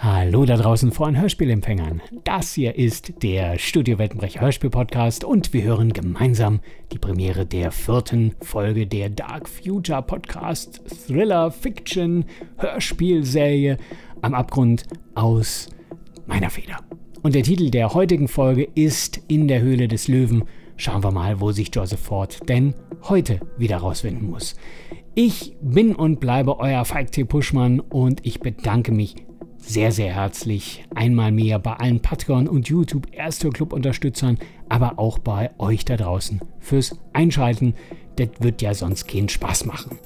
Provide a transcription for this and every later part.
Hallo da draußen vor den Hörspielempfängern. Das hier ist der Studio Weltenbrecher Hörspiel Podcast und wir hören gemeinsam die Premiere der vierten Folge der Dark Future Podcast Thriller Fiction Hörspielserie am Abgrund aus meiner Feder. Und der Titel der heutigen Folge ist In der Höhle des Löwen. Schauen wir mal, wo sich Joseph Ford denn heute wieder rausfinden muss. Ich bin und bleibe euer Falk T. Puschmann und ich bedanke mich sehr, sehr herzlich einmal mehr bei allen Patreon und YouTube Erster Club Unterstützern, aber auch bei euch da draußen fürs Einschalten. Das wird ja sonst keinen Spaß machen.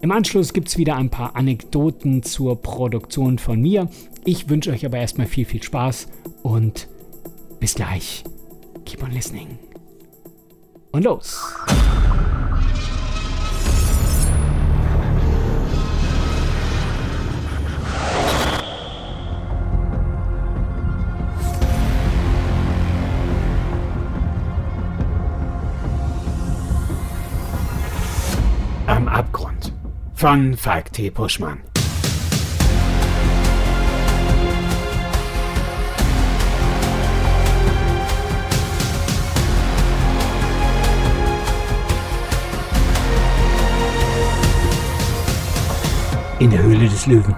Im Anschluss gibt es wieder ein paar Anekdoten zur Produktion von mir. Ich wünsche euch aber erstmal viel, viel Spaß und bis gleich. Keep on listening. Und los! Von Falk T. Puschmann. In der Höhle des Löwen.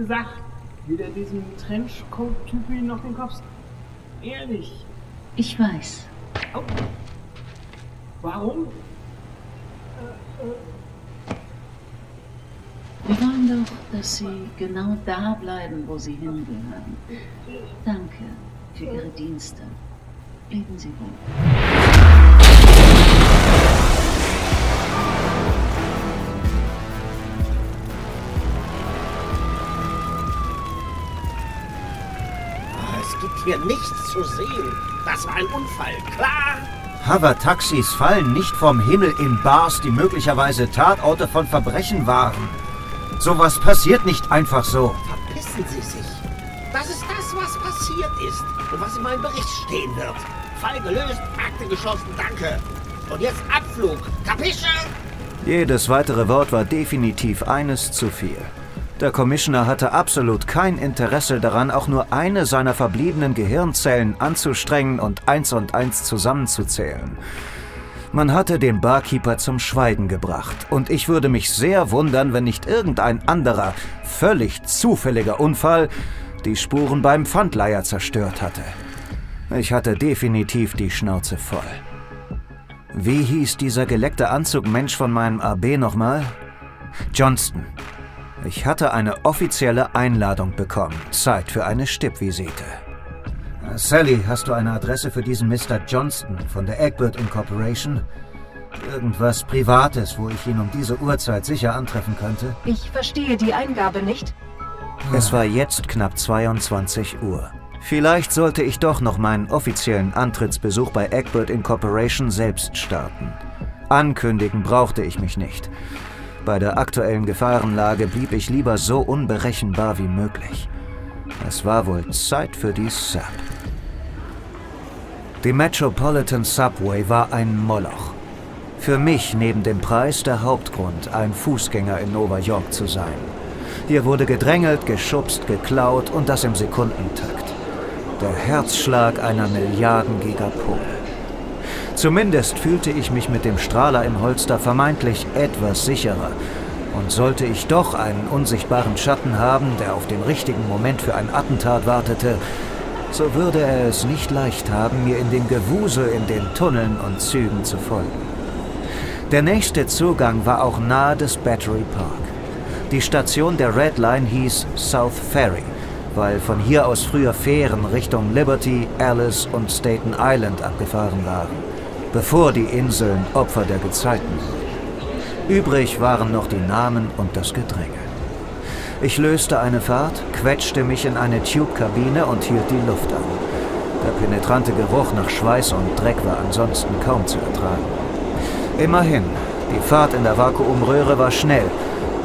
Gesagt. Weder diesem Trenchcoat-Typi noch den Kopf. Ehrlich. Ich weiß. Au. Warum? Wir wollen doch, dass Sie genau da bleiben, wo Sie hingehören. Danke für Ihre Dienste. Leben Sie wohl. Hier nichts zu sehen. Das war ein Unfall, klar? Hover-Taxis fallen nicht vom Himmel in Bars, die möglicherweise Tatorte von Verbrechen waren. Sowas passiert nicht einfach so. Verpissen Sie sich. Das ist das, was passiert ist und was in meinem Bericht stehen wird. Fall gelöst, Akte geschlossen, danke. Und jetzt Abflug. Kapische? Jedes weitere Wort war definitiv eines zu viel. Der Commissioner hatte absolut kein Interesse daran, auch nur eine seiner verbliebenen Gehirnzellen anzustrengen und eins und eins zusammenzuzählen. Man hatte den Barkeeper zum Schweigen gebracht, und ich würde mich sehr wundern, wenn nicht irgendein anderer, völlig zufälliger Unfall die Spuren beim Pfandleiher zerstört hatte. Ich hatte definitiv die Schnauze voll. Wie hieß dieser geleckte Anzugmensch von meinem AB nochmal? Johnston. Ich hatte eine offizielle Einladung bekommen. Zeit für eine Stippvisite. Sally, hast du eine Adresse für diesen Mr. Johnston von der Egbert Incorporation? Irgendwas Privates, wo ich ihn um diese Uhrzeit sicher antreffen könnte? Ich verstehe die Eingabe nicht. Es war jetzt knapp 22 Uhr. Vielleicht sollte ich doch noch meinen offiziellen Antrittsbesuch bei Egbert Incorporation selbst starten. Ankündigen brauchte ich mich nicht. Bei der aktuellen Gefahrenlage blieb ich lieber so unberechenbar wie möglich. Es war wohl Zeit für die Sub. Die Metropolitan Subway war ein Moloch. Für mich neben dem Preis der Hauptgrund, ein Fußgänger in Nova York zu sein. Hier wurde gedrängelt, geschubst, geklaut und das im Sekundentakt. Der Herzschlag einer Milliarden Gigapole. Zumindest fühlte ich mich mit dem Strahler im Holster vermeintlich etwas sicherer. Und sollte ich doch einen unsichtbaren Schatten haben, der auf den richtigen Moment für ein Attentat wartete, so würde er es nicht leicht haben, mir in dem Gewusel in den Tunneln und Zügen zu folgen. Der nächste Zugang war auch nahe des Battery Park. Die Station der Red Line hieß South Ferry, weil von hier aus früher Fähren Richtung Liberty, Alice und Staten Island abgefahren waren, bevor die Inseln Opfer der Gezeiten wurden. Übrig waren noch die Namen und das Gedränge. Ich löste eine Fahrt, quetschte mich in eine Tube-Kabine und hielt die Luft an. Der penetrante Geruch nach Schweiß und Dreck war ansonsten kaum zu ertragen. Immerhin, die Fahrt in der Vakuumröhre war schnell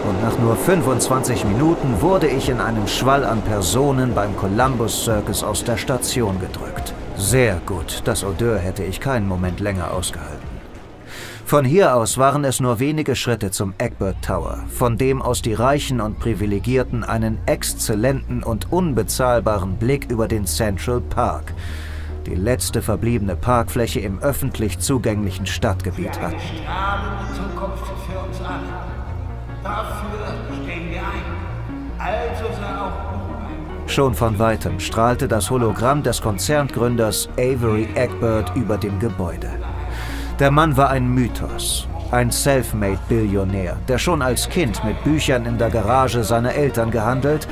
und nach nur 25 Minuten wurde ich in einem Schwall an Personen beim Columbus Circus aus der Station gedrückt. Sehr gut, das Odeur hätte ich keinen Moment länger ausgehalten. Von hier aus waren es nur wenige Schritte zum Egbert Tower, von dem aus die Reichen und Privilegierten einen exzellenten und unbezahlbaren Blick über den Central Park, die letzte verbliebene Parkfläche im öffentlich zugänglichen Stadtgebiet hatten. Zukunft für uns alle. Dafür stehen wir ein. Also sei auch. Schon von weitem strahlte das Hologramm des Konzerngründers Avery Egbert über dem Gebäude. Der Mann war ein Mythos, ein Selfmade-Billionär, der schon als Kind mit Büchern in der Garage seiner Eltern gehandelt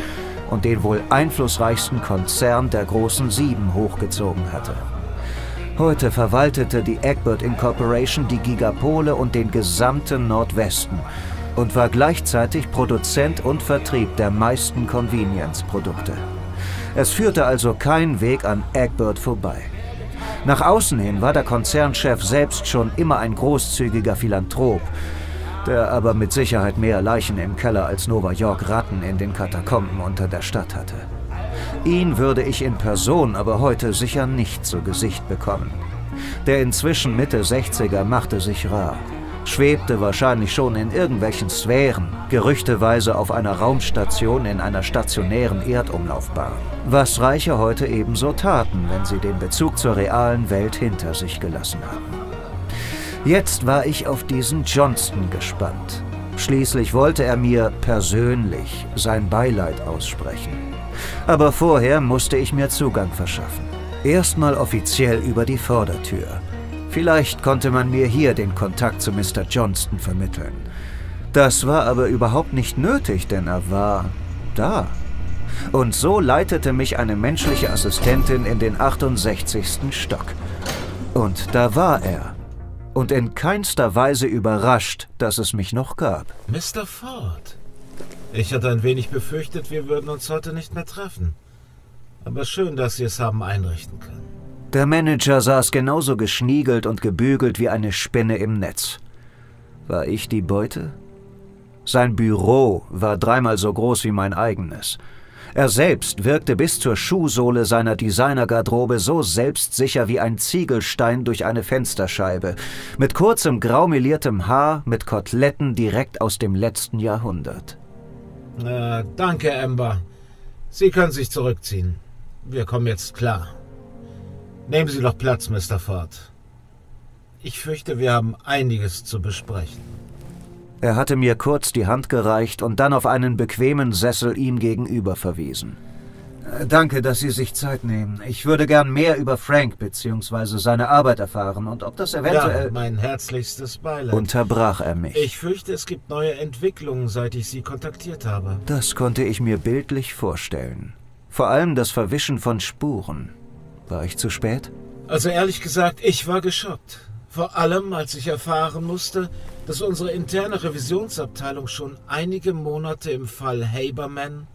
und den wohl einflussreichsten Konzern der großen Sieben hochgezogen hatte. Heute verwaltete die Egbert Incorporation die Gigapole und den gesamten Nordwesten und war gleichzeitig Produzent und Vertrieb der meisten Convenience-Produkte. Es führte also kein Weg an Egbert vorbei. Nach außen hin war der Konzernchef selbst schon immer ein großzügiger Philanthrop, der aber mit Sicherheit mehr Leichen im Keller als Nova York Ratten in den Katakomben unter der Stadt hatte. Ihn würde ich in Person aber heute sicher nicht zu Gesicht bekommen. Der inzwischen Mitte 60er machte sich rar, schwebte wahrscheinlich schon in irgendwelchen Sphären, gerüchteweise auf einer Raumstation in einer stationären Erdumlaufbahn. Was Reiche heute ebenso taten, wenn sie den Bezug zur realen Welt hinter sich gelassen hatten. Jetzt war ich auf diesen Johnston gespannt. Schließlich wollte er mir persönlich sein Beileid aussprechen. Aber vorher musste ich mir Zugang verschaffen. Erstmal offiziell über die Vordertür. Vielleicht konnte man mir hier den Kontakt zu Mr. Johnston vermitteln. Das war aber überhaupt nicht nötig, denn er war da. Und so leitete mich eine menschliche Assistentin in den 68. Stock. Und da war er. Und in keinster Weise überrascht, dass es mich noch gab. Mr. Ford. Ich hatte ein wenig befürchtet, wir würden uns heute nicht mehr treffen. Aber schön, dass Sie es haben einrichten können. Der Manager saß genauso geschniegelt und gebügelt wie eine Spinne im Netz. War ich die Beute? Sein Büro war dreimal so groß wie mein eigenes. Er selbst wirkte bis zur Schuhsohle seiner Designergarderobe so selbstsicher wie ein Ziegelstein durch eine Fensterscheibe, mit kurzem graumeliertem Haar, mit Koteletten direkt aus dem letzten Jahrhundert. Äh, danke, Amber. Sie können sich zurückziehen. Wir kommen jetzt klar. Nehmen Sie doch Platz, Mr. Ford. Ich fürchte, wir haben einiges zu besprechen. Er hatte mir kurz die Hand gereicht und dann auf einen bequemen Sessel ihm gegenüber verwiesen. Äh, Danke, dass Sie sich Zeit nehmen. Ich würde gern mehr über Frank bzw. seine Arbeit erfahren und ob das eventuell... Ja, mein herzlichstes Beileid. Unterbrach er mich. ich fürchte, es gibt neue Entwicklungen, seit ich Sie kontaktiert habe. Das konnte ich mir bildlich vorstellen. Vor allem das Verwischen von Spuren. War ich zu spät? Also ehrlich gesagt, ich war geschockt. Vor allem, als ich erfahren musste, dass unsere interne Revisionsabteilung schon einige Monate im Fall Haberman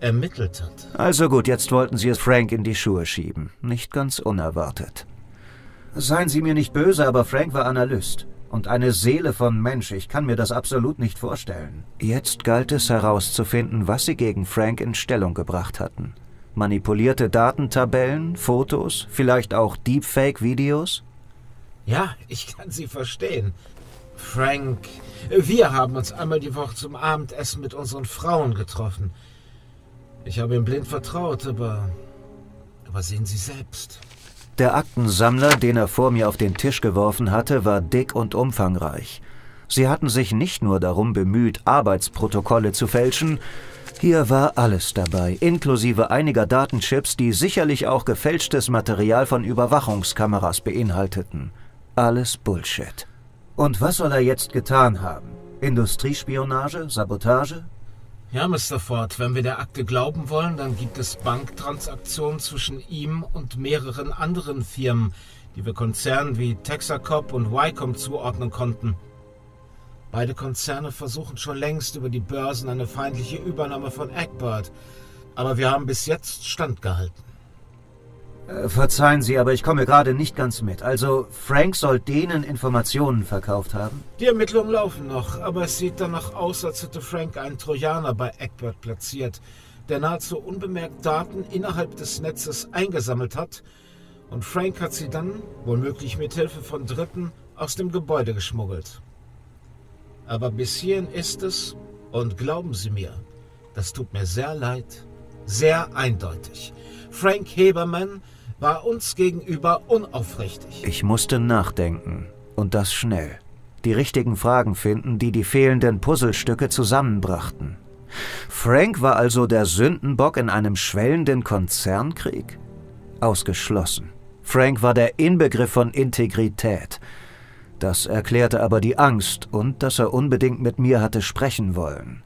ermittelt hat. Also gut, jetzt wollten Sie es Frank in die Schuhe schieben. Nicht ganz unerwartet. Seien Sie mir nicht böse, aber Frank war Analyst. Und eine Seele von Mensch, ich kann mir das absolut nicht vorstellen. Jetzt galt es herauszufinden, was Sie gegen Frank in Stellung gebracht hatten. Manipulierte Datentabellen, Fotos, vielleicht auch Deepfake-Videos? Ja, ich kann Sie verstehen. Frank, wir haben uns einmal die Woche zum Abendessen mit unseren Frauen getroffen. Ich habe ihm blind vertraut, aber. Aber sehen Sie selbst. Der Aktensammler, den er vor mir auf den Tisch geworfen hatte, war dick und umfangreich. Sie hatten sich nicht nur darum bemüht, Arbeitsprotokolle zu fälschen, hier war alles dabei, inklusive einiger Datenchips, die sicherlich auch gefälschtes Material von Überwachungskameras beinhalteten. Alles Bullshit. Und was soll er jetzt getan haben? Industriespionage? Sabotage? Ja, Mr. Ford, wenn wir der Akte glauben wollen, dann gibt es Banktransaktionen zwischen ihm und mehreren anderen Firmen, die wir Konzernen wie Texacop und Wycom zuordnen konnten. Beide Konzerne versuchen schon längst über die Börsen eine feindliche Übernahme von Egbert, aber wir haben bis jetzt standgehalten. Äh, verzeihen Sie, aber ich komme gerade nicht ganz mit. Also, Frank soll denen Informationen verkauft haben? Die Ermittlungen laufen noch, aber es sieht danach aus, als hätte Frank einen Trojaner bei Egbert platziert, der nahezu unbemerkt Daten innerhalb des Netzes eingesammelt hat und Frank hat sie dann, womöglich mit Hilfe von Dritten, aus dem Gebäude geschmuggelt. Aber bis hierhin ist es, und glauben Sie mir, das tut mir sehr leid, sehr eindeutig. Frank Heberman war uns gegenüber unaufrichtig. Ich musste nachdenken. Und das schnell. Die richtigen Fragen finden, die die fehlenden Puzzlestücke zusammenbrachten. Frank war also der Sündenbock in einem schwellenden Konzernkrieg? Ausgeschlossen. Frank war der Inbegriff von Integrität. Das erklärte aber die Angst und dass er unbedingt mit mir hatte sprechen wollen.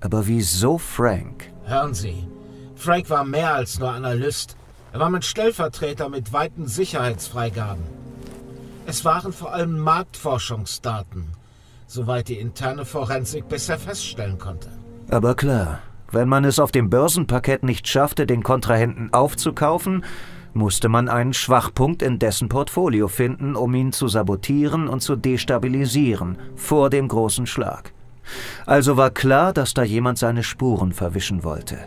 Aber wieso Frank? Hören Sie, Frank war mehr als nur Analyst. Er war mein Stellvertreter mit weiten Sicherheitsfreigaben. Es waren vor allem Marktforschungsdaten, soweit die interne Forensik bisher feststellen konnte. Aber klar, wenn man es auf dem Börsenparkett nicht schaffte, den Kontrahenten aufzukaufen, musste man einen Schwachpunkt in dessen Portfolio finden, um ihn zu sabotieren und zu destabilisieren vor dem großen Schlag. Also war klar, dass da jemand seine Spuren verwischen wollte.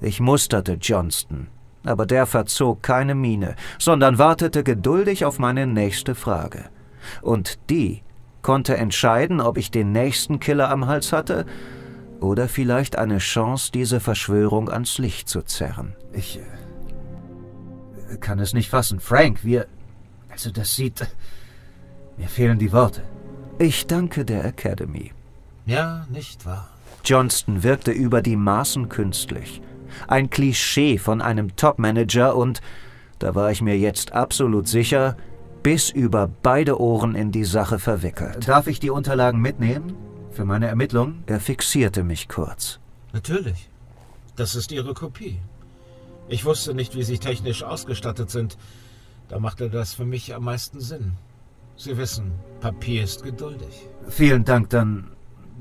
Ich musterte Johnston, aber der verzog keine Miene, sondern wartete geduldig auf meine nächste Frage. Und die konnte entscheiden, ob ich den nächsten Killer am Hals hatte oder vielleicht eine Chance, diese Verschwörung ans Licht zu zerren. Ich äh, kann es nicht fassen. Frank, wir... Also das sieht... Mir fehlen die Worte. Ich danke der Academy. Ja, nicht wahr? Johnston wirkte über die Maßen künstlich. Ein Klischee von einem Topmanager und, da war ich mir jetzt absolut sicher, bis über beide Ohren in die Sache verwickelt. Darf ich die Unterlagen mitnehmen? Für meine Ermittlungen? Er fixierte mich kurz. Natürlich. Das ist Ihre Kopie. Ich wusste nicht, wie Sie technisch ausgestattet sind. Da machte das für mich am meisten Sinn. Sie wissen, Papier ist geduldig. Vielen Dank, dann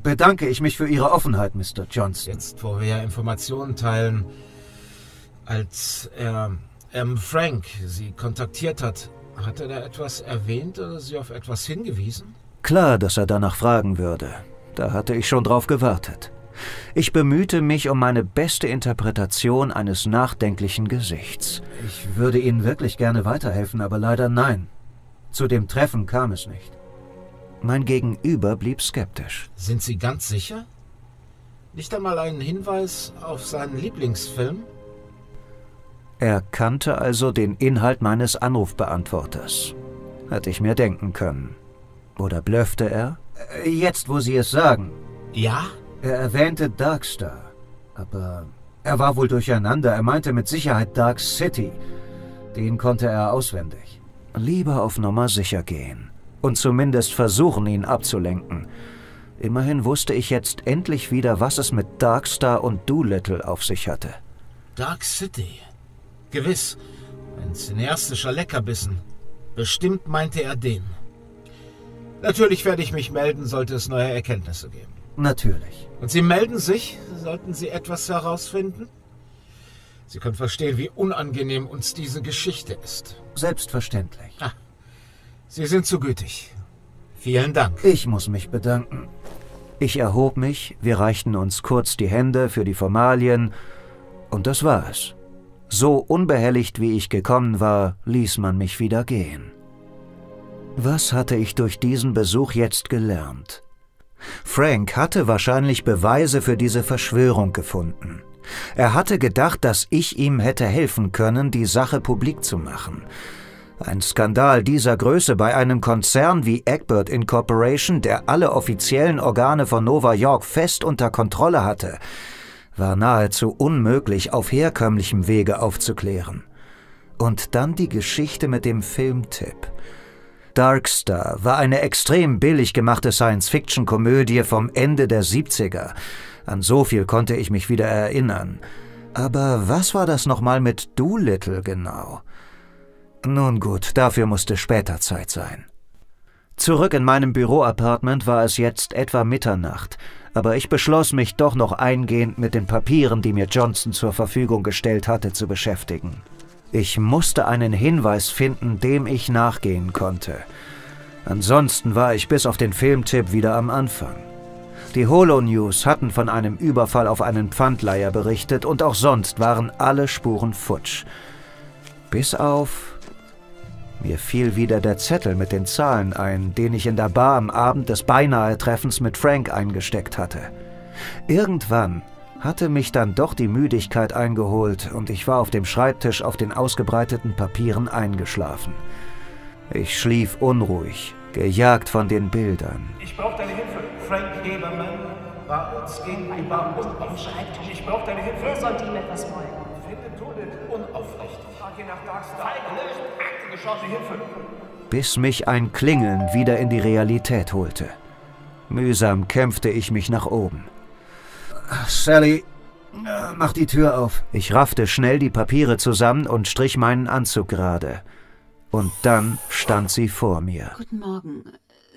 bedanke ich mich für Ihre Offenheit, Mr. Johnson. Jetzt, wo wir Informationen teilen, als er ähm, Frank Sie kontaktiert hat, hat er da etwas erwähnt oder Sie auf etwas hingewiesen? Klar, dass er danach fragen würde. Da hatte ich schon drauf gewartet. Ich bemühte mich um meine beste Interpretation eines nachdenklichen Gesichts. Ich würde Ihnen wirklich gerne weiterhelfen, aber leider nein. Zu dem Treffen kam es nicht. Mein Gegenüber blieb skeptisch. Sind Sie ganz sicher? Nicht einmal einen Hinweis auf seinen Lieblingsfilm? Er kannte also den Inhalt meines Anrufbeantworters. Hätte ich mir denken können. Oder blöffte er? Äh, jetzt, wo Sie es sagen. Ja? Er erwähnte Darkstar. Aber er war wohl durcheinander. Er meinte mit Sicherheit Dark City. Den konnte er auswendig. Lieber auf Nummer sicher gehen und zumindest versuchen, ihn abzulenken. Immerhin wusste ich jetzt endlich wieder, was es mit Darkstar und Doolittle auf sich hatte. Dark City. Gewiss. Ein cineastischer Leckerbissen. Bestimmt meinte er den. Natürlich werde ich mich melden, sollte es neue Erkenntnisse geben. Natürlich. Und Sie melden sich, sollten Sie etwas herausfinden? Sie können verstehen, wie unangenehm uns diese Geschichte ist. Selbstverständlich. Ah, Sie sind zu gütig. Vielen Dank. Ich muss mich bedanken. Ich erhob mich, wir reichten uns kurz die Hände für die Formalien, und das war es. So unbehelligt wie ich gekommen war, ließ man mich wieder gehen. Was hatte ich durch diesen Besuch jetzt gelernt? Frank hatte wahrscheinlich Beweise für diese Verschwörung gefunden. Er hatte gedacht, dass ich ihm hätte helfen können, die Sache publik zu machen. Ein Skandal dieser Größe bei einem Konzern wie Egbert Incorporation, der alle offiziellen Organe von Nova York fest unter Kontrolle hatte, war nahezu unmöglich auf herkömmlichem Wege aufzuklären. Und dann die Geschichte mit dem Filmtipp. Darkstar war eine extrem billig gemachte Science-Fiction-Komödie vom Ende der 70er. An so viel konnte ich mich wieder erinnern. Aber was war das nochmal mit Doolittle genau? Nun gut, dafür musste später Zeit sein. Zurück in meinem Büroapartment war es jetzt etwa Mitternacht, aber ich beschloss mich doch noch eingehend mit den Papieren, die mir Johnson zur Verfügung gestellt hatte, zu beschäftigen. Ich musste einen Hinweis finden, dem ich nachgehen konnte. Ansonsten war ich bis auf den Filmtipp wieder am Anfang. Die Holo News hatten von einem Überfall auf einen Pfandleiher berichtet und auch sonst waren alle Spuren futsch. Bis auf mir fiel wieder der Zettel mit den Zahlen ein, den ich in der Bar am Abend des beinahe Treffens mit Frank eingesteckt hatte. Irgendwann hatte mich dann doch die Müdigkeit eingeholt und ich war auf dem Schreibtisch auf den ausgebreiteten Papieren eingeschlafen. Ich schlief unruhig, gejagt von den Bildern. Ich brauche deine Hilfe. Frank Hebermann war uns gegenüber und auf Schreibtisch. Ich brauche deine Hilfe. Wer sollte ihm etwas wollen? Finde unaufrecht. Frage nach Darkstar. Aktengeschosse Hilfe. bis mich ein Klingeln wieder in die Realität holte. Mühsam kämpfte ich mich nach oben. Sally, äh, mach die Tür auf. Ich raffte schnell die Papiere zusammen und strich meinen Anzug gerade. Und dann stand sie vor mir. Guten Morgen.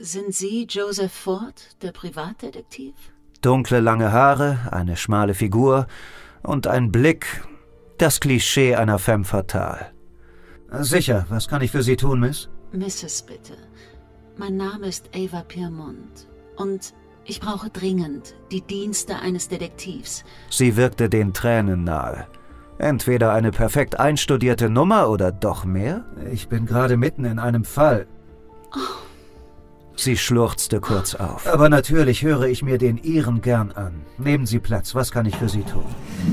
Sind Sie Joseph Ford, der Privatdetektiv? Dunkle lange Haare, eine schmale Figur und ein Blick, das Klischee einer femme fatale. Sicher, was kann ich für Sie tun, Miss? Mrs. bitte. Mein Name ist Ava Piermont. Und ich brauche dringend die Dienste eines Detektivs. Sie wirkte den Tränen nahe. Entweder eine perfekt einstudierte Nummer oder doch mehr? Ich bin gerade mitten in einem Fall. Sie schluchzte kurz auf. Aber natürlich höre ich mir den Ihren gern an. Nehmen Sie Platz, was kann ich für Sie tun?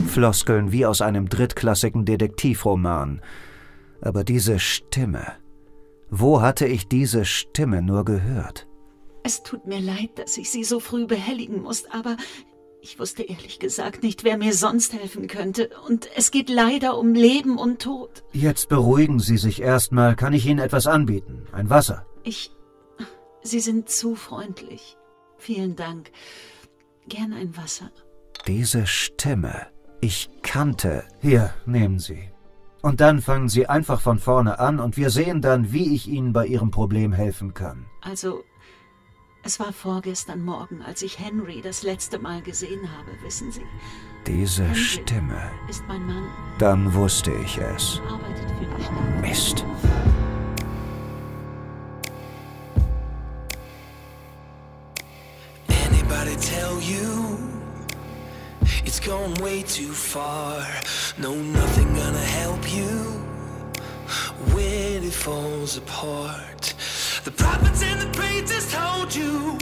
Floskeln wie aus einem drittklassigen Detektivroman. Aber diese Stimme. Wo hatte ich diese Stimme nur gehört? Es tut mir leid, dass ich Sie so früh behelligen muss, aber ich wusste ehrlich gesagt nicht, wer mir sonst helfen könnte. Und es geht leider um Leben und Tod. Jetzt beruhigen Sie sich erstmal. Kann ich Ihnen etwas anbieten? Ein Wasser? Ich. Sie sind zu freundlich. Vielen Dank. Gern ein Wasser. Diese Stimme. Ich kannte. Hier, nehmen Sie. Und dann fangen Sie einfach von vorne an und wir sehen dann, wie ich Ihnen bei Ihrem Problem helfen kann. Also, es war vorgestern Morgen, als ich Henry das letzte Mal gesehen habe, wissen Sie. Diese Henry Stimme. Ist mein Mann, Dann wusste ich es. arbeitet für die Stadt. Mist. Anybody tell you it's gone way too far? No, nothing gonna help you when it falls apart. The prophets and the preachers told you,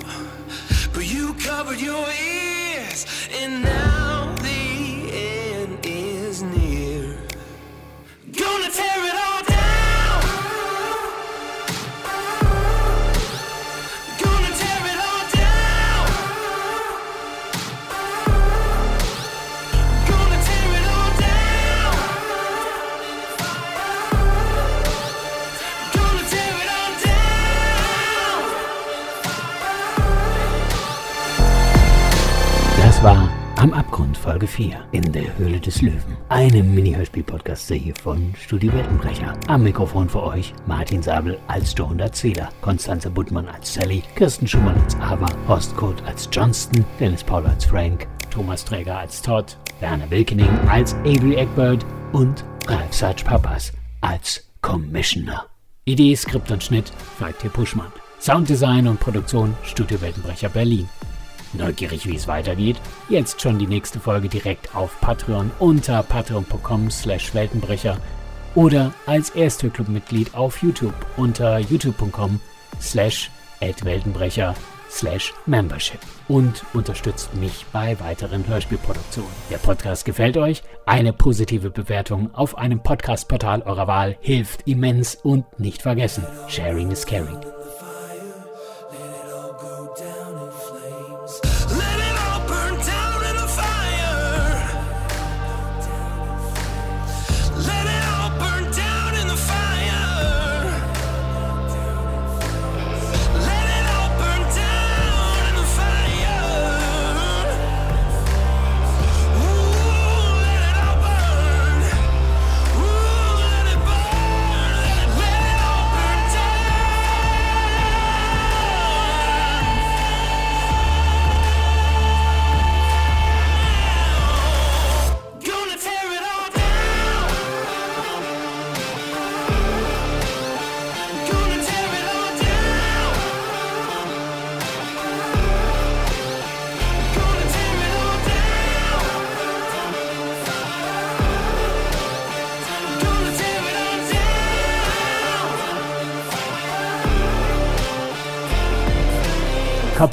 but you covered your ears, and now Am Abgrund Folge 4 in der Höhle des Löwen. Eine Mini-Hörspiel-Podcast-Serie von Studio Weltenbrecher. Am Mikrofon für euch Martin Sabel als Joe und Erzähler, Konstanze Buttmann als Sally, Kirsten Schumann als Ava, Horst Kurt als Johnston, Dennis Paul als Frank, Thomas Träger als Todd, Werner Wilkening als Avery Eckbird und Ralf Sarge Papas als Commissioner. Idee, Skript und Schnitt Falk T. Puschmann. Sounddesign und Produktion Studio Weltenbrecher Berlin. Neugierig, wie es weitergeht? Jetzt schon die nächste Folge direkt auf Patreon unter patreon.com slash Weltenbrecher oder als Ersthörclub-Mitglied auf YouTube unter youtube.com slash Weltenbrecher slash Membership und unterstützt mich bei weiteren Hörspielproduktionen. Der Podcast gefällt euch? Eine positive Bewertung auf einem Podcast-Portal eurer Wahl hilft immens und nicht vergessen, Sharing is Caring.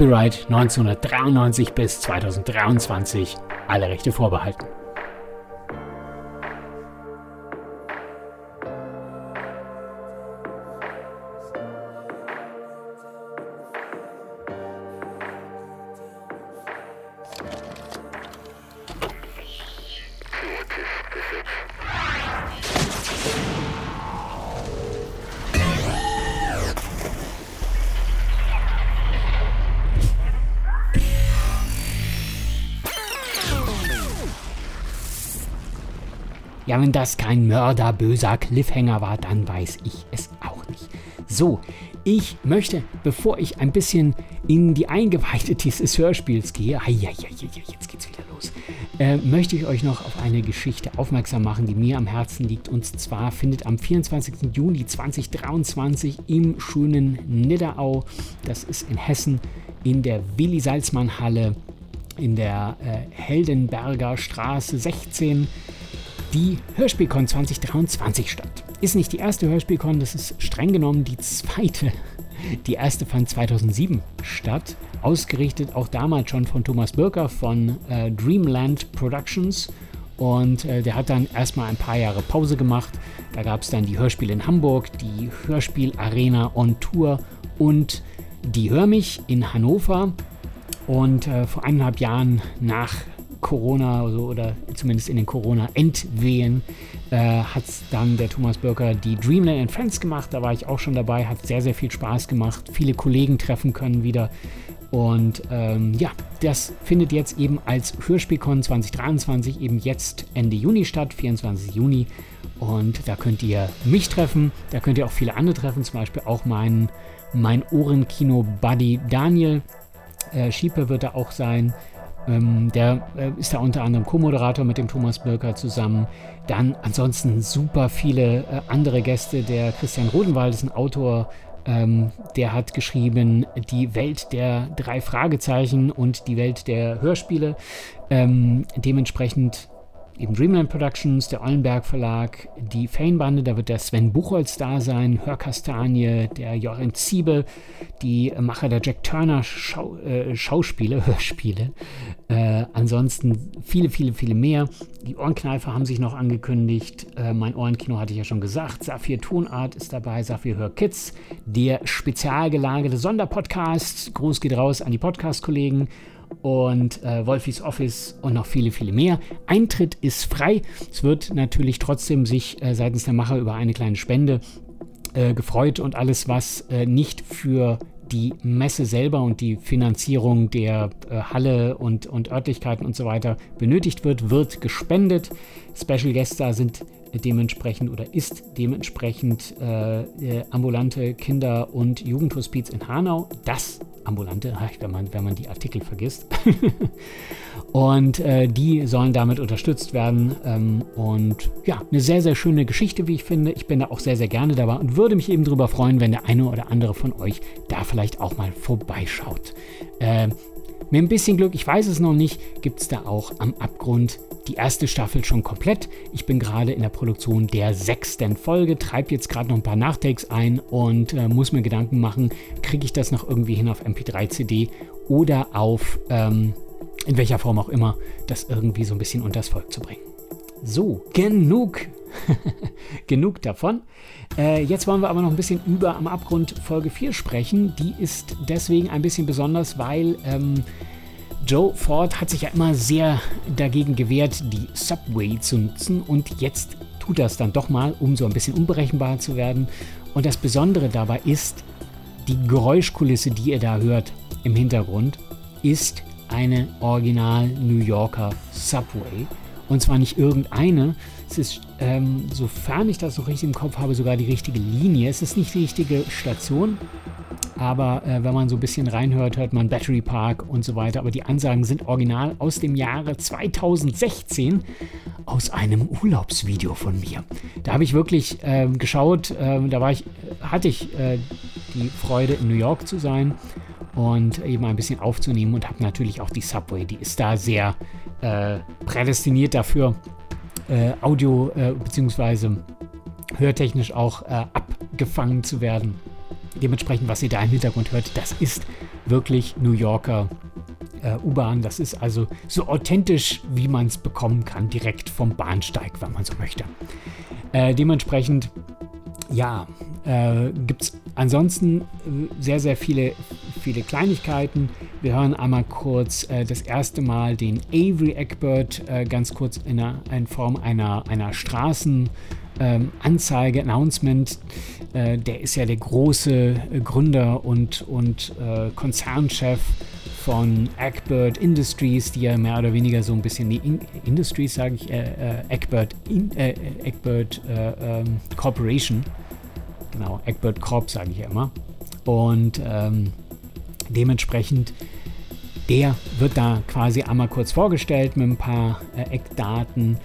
Copyright 1993 bis 2023. Alle Rechte vorbehalten. Ja, wenn das kein mörderböser Cliffhanger war, dann weiß ich es auch nicht. So, ich möchte, bevor ich ein bisschen in die Eingeweihte dieses Hörspiels gehe, ai, jetzt geht's wieder los, äh, möchte ich euch noch auf eine Geschichte aufmerksam machen, die mir am Herzen liegt. Und zwar findet am 24. Juni 2023 im schönen Nidderau, das ist in Hessen, in der Willi Salzmann Halle in der äh, Heldenberger Straße 16 die Hörspielcon 2023 statt. Ist nicht die erste Hörspielcon, das ist streng genommen die zweite. Die erste fand 2007 statt, ausgerichtet auch damals schon von Thomas Birker von äh, Dreamland Productions. Und äh, der hat dann erstmal ein paar Jahre Pause gemacht. Da gab es dann die Hörspiele in Hamburg, die Hörspielarena on Tour und die Hör mich in Hannover. Und äh, vor eineinhalb Jahren nach Corona also, oder zumindest in den Corona-Endwehen äh, hat dann der Thomas Bürger die Dreamland and Friends gemacht. Da war ich auch schon dabei, hat sehr, sehr viel Spaß gemacht. Viele Kollegen treffen können wieder. Und ähm, ja, das findet jetzt eben als Hörspielcon 2023 eben jetzt Ende Juni statt, 24. Juni. Und da könnt ihr mich treffen, da könnt ihr auch viele andere treffen, zum Beispiel auch meinen mein Ohrenkino-Buddy Daniel. Äh, Schiepe wird da auch sein. Ähm, der äh, ist da unter anderem Co-Moderator mit dem Thomas Birker zusammen. Dann ansonsten super viele äh, andere Gäste. Der Christian Rodenwald ist ein Autor, ähm, der hat geschrieben Die Welt der drei Fragezeichen und die Welt der Hörspiele. Ähm, dementsprechend eben Dreamland Productions, der Ollenberg Verlag, die Fanbande, da wird der Sven Buchholz da sein, Hörkastanie, der Jochen Ziebe, die Macher der Jack Turner Schau, äh, Schauspiele, Hörspiele. Äh, ansonsten viele, viele, viele mehr. Die Ohrenkneifer haben sich noch angekündigt. Äh, mein Ohrenkino hatte ich ja schon gesagt. Saphir Tonart ist dabei, Saphir Hör Kids, der spezial gelagerte Sonderpodcast. Gruß geht raus an die Podcast-Kollegen und äh, Wolfis Office und noch viele, viele mehr. Eintritt ist frei. Es wird natürlich trotzdem sich äh, seitens der Macher über eine kleine Spende äh, gefreut und alles, was äh, nicht für die Messe selber und die Finanzierung der äh, Halle und, und Örtlichkeiten und so weiter benötigt wird, wird gespendet. Special Guests da sind dementsprechend oder ist dementsprechend äh, ambulante Kinder- und Jugendhospiz in Hanau. Das ambulante, wenn man, wenn man die Artikel vergisst. und äh, die sollen damit unterstützt werden. Ähm, und ja, eine sehr, sehr schöne Geschichte, wie ich finde. Ich bin da auch sehr, sehr gerne dabei und würde mich eben darüber freuen, wenn der eine oder andere von euch da vielleicht auch mal vorbeischaut. Äh, mit ein bisschen Glück, ich weiß es noch nicht, gibt es da auch am Abgrund die erste Staffel schon komplett. Ich bin gerade in der Produktion der sechsten Folge, treibe jetzt gerade noch ein paar Nachtakes ein und äh, muss mir Gedanken machen, kriege ich das noch irgendwie hin auf MP3-CD oder auf, ähm, in welcher Form auch immer, das irgendwie so ein bisschen unters Volk zu bringen. So, genug. genug davon. Äh, jetzt wollen wir aber noch ein bisschen über Am Abgrund Folge 4 sprechen. Die ist deswegen ein bisschen besonders, weil ähm, Joe Ford hat sich ja immer sehr dagegen gewehrt, die Subway zu nutzen und jetzt tut das dann doch mal, um so ein bisschen unberechenbar zu werden. Und das Besondere dabei ist, die Geräuschkulisse, die ihr da hört im Hintergrund, ist eine Original New Yorker Subway. Und zwar nicht irgendeine. Es ist, ähm, sofern ich das noch richtig im Kopf habe, sogar die richtige Linie. Es ist nicht die richtige Station, aber äh, wenn man so ein bisschen reinhört, hört man Battery Park und so weiter. Aber die Ansagen sind original aus dem Jahre 2016 aus einem Urlaubsvideo von mir. Da habe ich wirklich äh, geschaut, äh, da war ich, hatte ich äh, die Freude, in New York zu sein und eben ein bisschen aufzunehmen und habe natürlich auch die Subway, die ist da sehr äh, prädestiniert dafür, äh, Audio äh, bzw. hörtechnisch auch äh, abgefangen zu werden. Dementsprechend, was ihr da im Hintergrund hört, das ist wirklich New Yorker äh, U-Bahn. Das ist also so authentisch, wie man es bekommen kann, direkt vom Bahnsteig, wenn man so möchte. Äh, dementsprechend, ja, äh, gibt es ansonsten äh, sehr, sehr viele, viele Kleinigkeiten. Wir hören einmal kurz äh, das erste Mal den Avery Eckbird äh, ganz kurz in, einer, in Form einer, einer Straßen- ähm, Announcement. Äh, der ist ja der große äh, Gründer und, und äh, Konzernchef von Eckbird Industries, die ja mehr oder weniger so ein bisschen die In Industries, sage ich, äh, Eckbird, In, Eckbird ähm, Corporation, genau, Eckbird Corp sage ich ja immer. Und ähm, dementsprechend, der wird da quasi einmal kurz vorgestellt mit ein paar Eckdaten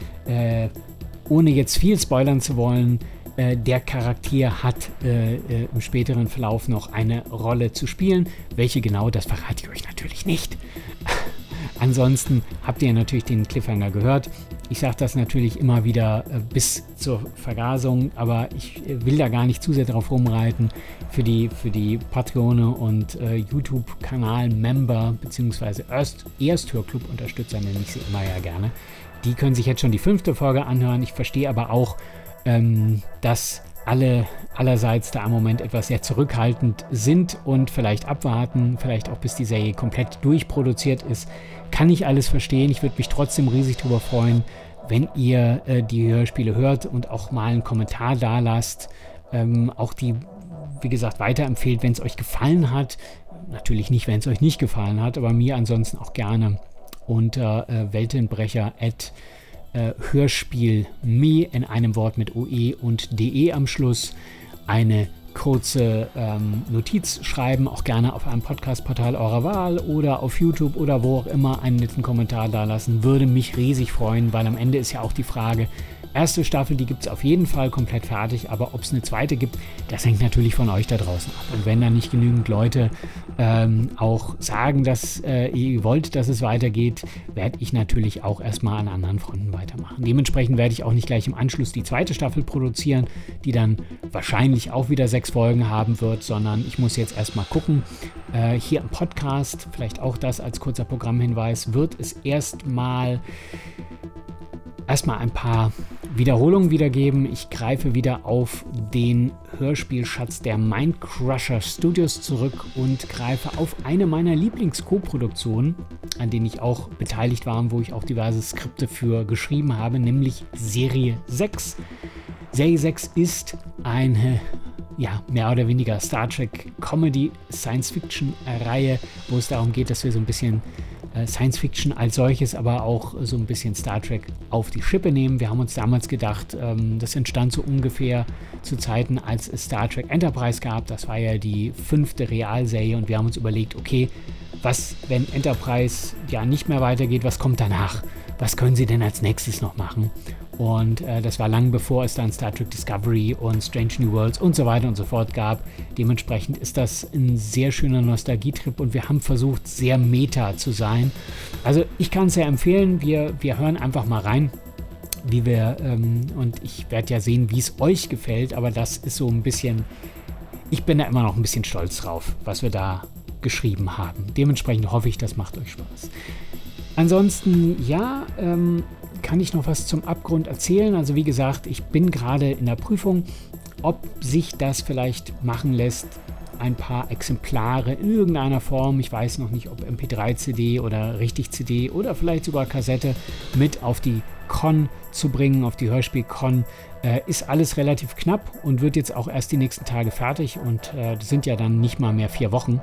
ohne jetzt viel spoilern zu wollen, äh, der Charakter hat äh, äh, im späteren Verlauf noch eine Rolle zu spielen. Welche genau, das verrate ich euch natürlich nicht. Ansonsten habt ihr natürlich den Cliffhanger gehört. Ich sage das natürlich immer wieder äh, bis zur Vergasung, aber ich äh, will da gar nicht zu sehr drauf rumreiten. Für die, für die Patreone und äh, YouTube-Kanal-Member bzw. Erst, Ersthörclub-Unterstützer nenne ich sie immer ja gerne die können sich jetzt schon die fünfte Folge anhören. Ich verstehe aber auch, ähm, dass alle allerseits da im Moment etwas sehr zurückhaltend sind und vielleicht abwarten, vielleicht auch bis die Serie komplett durchproduziert ist. Kann ich alles verstehen. Ich würde mich trotzdem riesig darüber freuen, wenn ihr äh, die Hörspiele hört und auch mal einen Kommentar da lasst. Ähm, auch die, wie gesagt, weiterempfehlt, wenn es euch gefallen hat. Natürlich nicht, wenn es euch nicht gefallen hat, aber mir ansonsten auch gerne unter äh, Weltenbrecher at äh, Hörspiel me in einem Wort mit OE und DE am Schluss eine kurze ähm, Notiz schreiben, auch gerne auf einem Podcast-Portal eurer Wahl oder auf YouTube oder wo auch immer einen netten Kommentar da lassen. Würde mich riesig freuen, weil am Ende ist ja auch die Frage, erste Staffel, die gibt es auf jeden Fall komplett fertig, aber ob es eine zweite gibt, das hängt natürlich von euch da draußen ab. Und wenn da nicht genügend Leute ähm, auch sagen, dass äh, ihr wollt, dass es weitergeht, werde ich natürlich auch erstmal an anderen Fronten weitermachen. Dementsprechend werde ich auch nicht gleich im Anschluss die zweite Staffel produzieren, die dann wahrscheinlich auch wieder sechs Folgen haben wird, sondern ich muss jetzt erstmal gucken. Äh, hier im Podcast, vielleicht auch das als kurzer Programmhinweis, wird es erstmal erstmal ein paar Wiederholungen wiedergeben. Ich greife wieder auf den Hörspielschatz der Mindcrusher Studios zurück und greife auf eine meiner Lieblings-Co-Produktionen, an denen ich auch beteiligt war und wo ich auch diverse Skripte für geschrieben habe, nämlich Serie 6. Serie 6 ist eine ja, mehr oder weniger Star Trek Comedy Science Fiction Reihe, wo es darum geht, dass wir so ein bisschen Science Fiction als solches, aber auch so ein bisschen Star Trek auf die Schippe nehmen. Wir haben uns damals gedacht, ähm, das entstand so ungefähr zu Zeiten, als es Star Trek Enterprise gab. Das war ja die fünfte Realserie und wir haben uns überlegt, okay, was, wenn Enterprise ja nicht mehr weitergeht, was kommt danach? Was können sie denn als nächstes noch machen? Und äh, das war lang bevor es dann Star Trek Discovery und Strange New Worlds und so weiter und so fort gab. Dementsprechend ist das ein sehr schöner Nostalgietrip und wir haben versucht, sehr meta zu sein. Also ich kann es sehr empfehlen. Wir, wir hören einfach mal rein, wie wir, ähm, und ich werde ja sehen, wie es euch gefällt, aber das ist so ein bisschen, ich bin da immer noch ein bisschen stolz drauf, was wir da geschrieben haben. Dementsprechend hoffe ich, das macht euch Spaß. Ansonsten, ja, ähm, kann ich noch was zum Abgrund erzählen. Also wie gesagt, ich bin gerade in der Prüfung, ob sich das vielleicht machen lässt, ein paar Exemplare in irgendeiner Form, ich weiß noch nicht, ob MP3-CD oder richtig CD oder vielleicht sogar Kassette mit auf die Con zu bringen, auf die Hörspiel-Con. Äh, ist alles relativ knapp und wird jetzt auch erst die nächsten Tage fertig und äh, sind ja dann nicht mal mehr vier Wochen.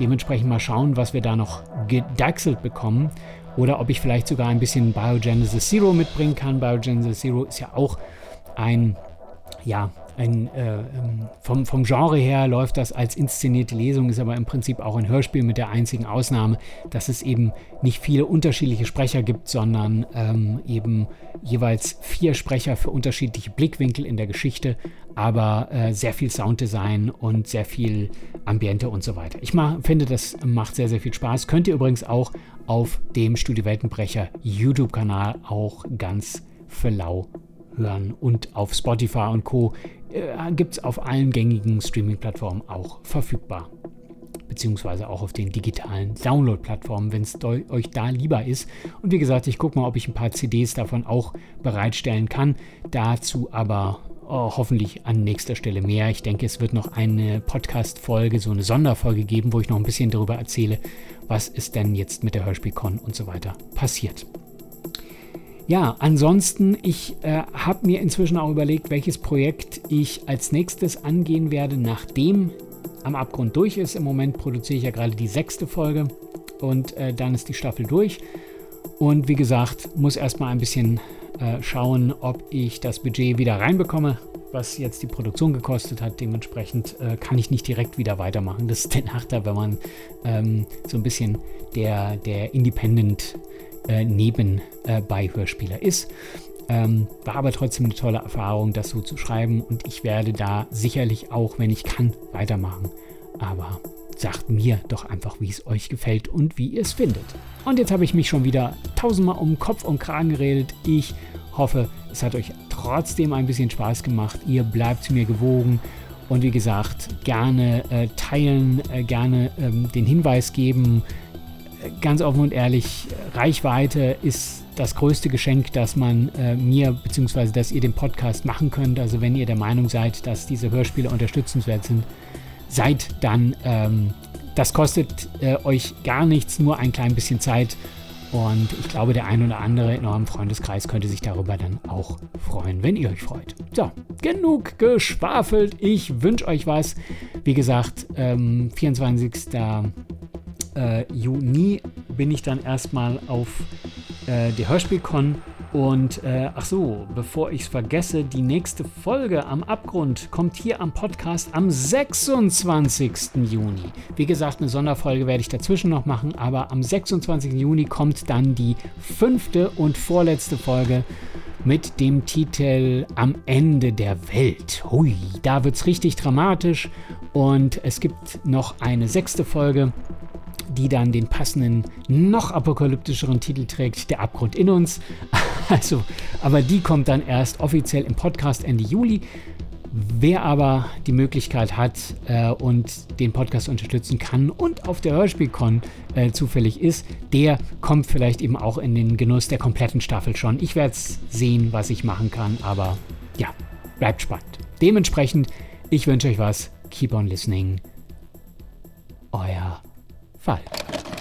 Dementsprechend mal schauen, was wir da noch gedeichselt bekommen oder ob ich vielleicht sogar ein bisschen Biogenesis Zero mitbringen kann. Biogenesis Zero ist ja auch ein, ja, ein, äh, ähm, vom, vom Genre her läuft das als inszenierte Lesung, ist aber im Prinzip auch ein Hörspiel mit der einzigen Ausnahme, dass es eben nicht viele unterschiedliche Sprecher gibt, sondern ähm, eben jeweils vier Sprecher für unterschiedliche Blickwinkel in der Geschichte, aber äh, sehr viel Sounddesign und sehr viel Ambiente und so weiter. Ich mach, finde, das macht sehr, sehr viel Spaß. Könnt ihr übrigens auch auf dem Studio Weltenbrecher YouTube-Kanal auch ganz für lau hören und auf Spotify und Co. Äh, gibt es auf allen gängigen Streaming-Plattformen auch verfügbar. beziehungsweise auch auf den digitalen Download-Plattformen, wenn es euch da lieber ist. Und wie gesagt, ich gucke mal, ob ich ein paar CDs davon auch bereitstellen kann. Dazu aber oh, hoffentlich an nächster Stelle mehr. Ich denke, es wird noch eine Podcast-Folge, so eine Sonderfolge geben, wo ich noch ein bisschen darüber erzähle, was ist denn jetzt mit der Hörspielcon und so weiter passiert. Ja, ansonsten, ich äh, habe mir inzwischen auch überlegt, welches Projekt ich als nächstes angehen werde, nachdem am Abgrund durch ist. Im Moment produziere ich ja gerade die sechste Folge und äh, dann ist die Staffel durch. Und wie gesagt, muss erstmal ein bisschen äh, schauen, ob ich das Budget wieder reinbekomme, was jetzt die Produktion gekostet hat. Dementsprechend äh, kann ich nicht direkt wieder weitermachen. Das ist der Nachteil, wenn man ähm, so ein bisschen der, der Independent äh, Nebenbeihörspieler ist. Ähm, war aber trotzdem eine tolle Erfahrung, das so zu schreiben und ich werde da sicherlich auch, wenn ich kann, weitermachen. Aber sagt mir doch einfach, wie es euch gefällt und wie ihr es findet. Und jetzt habe ich mich schon wieder tausendmal um Kopf und Kragen geredet. Ich hoffe, es hat euch trotzdem ein bisschen Spaß gemacht. Ihr bleibt mir gewogen. Und wie gesagt, gerne äh, teilen, äh, gerne ähm, den Hinweis geben. Ganz offen und ehrlich, Reichweite ist das größte Geschenk, das man äh, mir bzw. dass ihr den Podcast machen könnt. Also wenn ihr der Meinung seid, dass diese Hörspiele unterstützenswert sind, seid dann, ähm, das kostet äh, euch gar nichts, nur ein klein bisschen Zeit. Und ich glaube, der ein oder andere in eurem Freundeskreis könnte sich darüber dann auch freuen, wenn ihr euch freut. So, genug geschwafelt. Ich wünsche euch was. Wie gesagt, ähm, 24. Äh, Juni bin ich dann erstmal auf äh, der Hörspielcon. Und äh, ach so, bevor ich es vergesse, die nächste Folge am Abgrund kommt hier am Podcast am 26. Juni. Wie gesagt, eine Sonderfolge werde ich dazwischen noch machen, aber am 26. Juni kommt dann die fünfte und vorletzte Folge mit dem Titel Am Ende der Welt. Hui, da wird es richtig dramatisch und es gibt noch eine sechste Folge die dann den passenden, noch apokalyptischeren Titel trägt, Der Abgrund in uns. Also, aber die kommt dann erst offiziell im Podcast Ende Juli. Wer aber die Möglichkeit hat äh, und den Podcast unterstützen kann und auf der Hörspielcon äh, zufällig ist, der kommt vielleicht eben auch in den Genuss der kompletten Staffel schon. Ich werde sehen, was ich machen kann, aber ja, bleibt spannend. Dementsprechend, ich wünsche euch was. Keep on listening. Euer five.